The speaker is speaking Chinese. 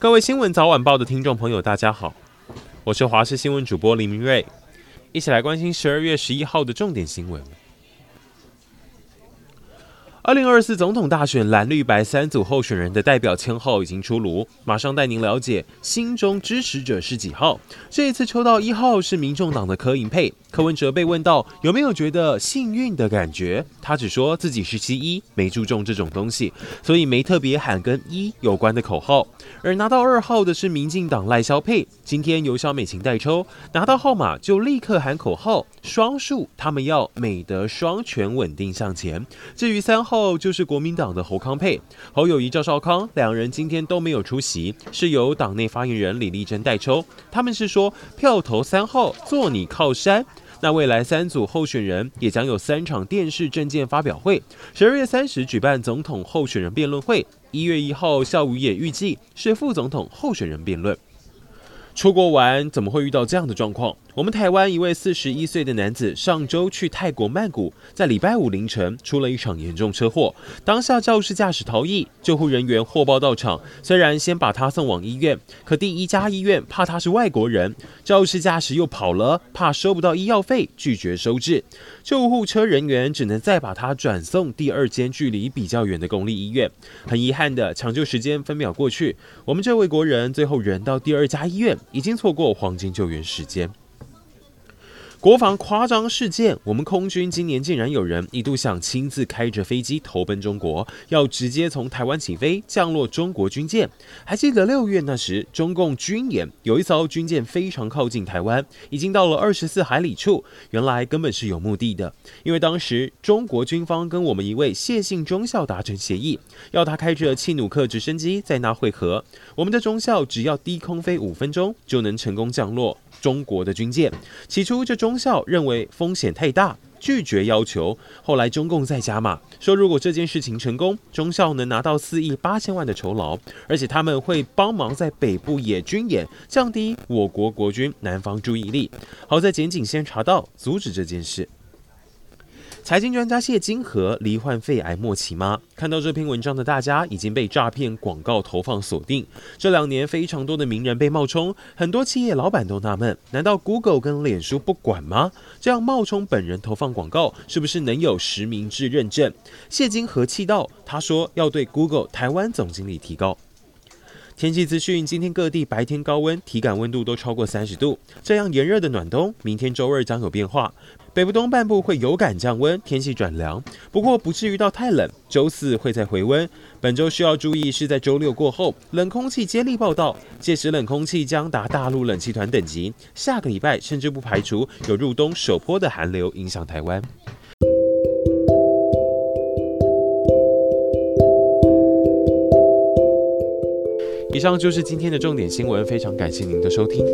各位新闻早晚报的听众朋友，大家好，我是华视新闻主播林明瑞，一起来关心十二月十一号的重点新闻。二零二四总统大选蓝绿白三组候选人的代表签号已经出炉，马上带您了解心中支持者是几号。这一次抽到一号是民众党的柯银佩。柯文哲被问到有没有觉得幸运的感觉，他只说自己是七一，没注重这种东西，所以没特别喊跟一有关的口号。而拿到二号的是民进党赖萧佩，今天由萧美琴代抽，拿到号码就立刻喊口号双数，他们要美德双全稳定向前。至于三号就是国民党的侯康配，侯友谊赵少康两人今天都没有出席，是由党内发言人李丽珍代抽，他们是说票投三号做你靠山。那未来三组候选人也将有三场电视政见发表会，十二月三十举办总统候选人辩论会，一月一号下午也预计是副总统候选人辩论。出国玩怎么会遇到这样的状况？我们台湾一位四十一岁的男子上周去泰国曼谷，在礼拜五凌晨出了一场严重车祸，当下肇事驾驶逃逸，救护人员获报到场，虽然先把他送往医院，可第一家医院怕他是外国人，肇事驾驶又跑了，怕收不到医药费，拒绝收治，救护车人员只能再把他转送第二间距离比较远的公立医院。很遗憾的，抢救时间分秒过去，我们这位国人最后人到第二家医院，已经错过黄金救援时间。国防夸张事件，我们空军今年竟然有人一度想亲自开着飞机投奔中国，要直接从台湾起飞降落中国军舰。还记得六月那时，中共军演有一艘军舰非常靠近台湾，已经到了二十四海里处，原来根本是有目的的，因为当时中国军方跟我们一位谢姓中校达成协议，要他开着契努克直升机在那会合，我们的中校只要低空飞五分钟就能成功降落。中国的军舰，起初这中校认为风险太大，拒绝要求。后来中共再加码，说如果这件事情成功，中校能拿到四亿八千万的酬劳，而且他们会帮忙在北部野军演，降低我国国军南方注意力。好在检警先查到，阻止这件事。财经专家谢金河罹患肺癌末期吗？看到这篇文章的大家已经被诈骗广告投放锁定。这两年非常多的名人被冒充，很多企业老板都纳闷：难道 Google 跟脸书不管吗？这样冒充本人投放广告，是不是能有实名制认证？谢金河气到，他说要对 Google 台湾总经理提告。天气资讯：今天各地白天高温，体感温度都超过三十度。这样炎热的暖冬，明天周二将有变化。北部东半部会有感降温，天气转凉，不过不至于到太冷。周四会再回温。本周需要注意是在周六过后，冷空气接力报道，届时冷空气将达大陆冷气团等级。下个礼拜甚至不排除有入冬首波的寒流影响台湾。以上就是今天的重点新闻，非常感谢您的收听。